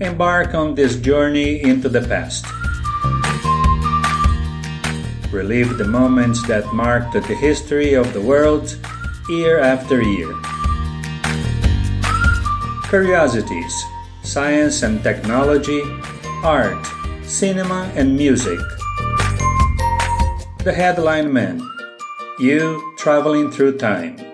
embark on this journey into the past. Relive the moments that marked the history of the world year after year. Curiosities, science and technology, art, cinema, and music. The Headline Man You Traveling Through Time.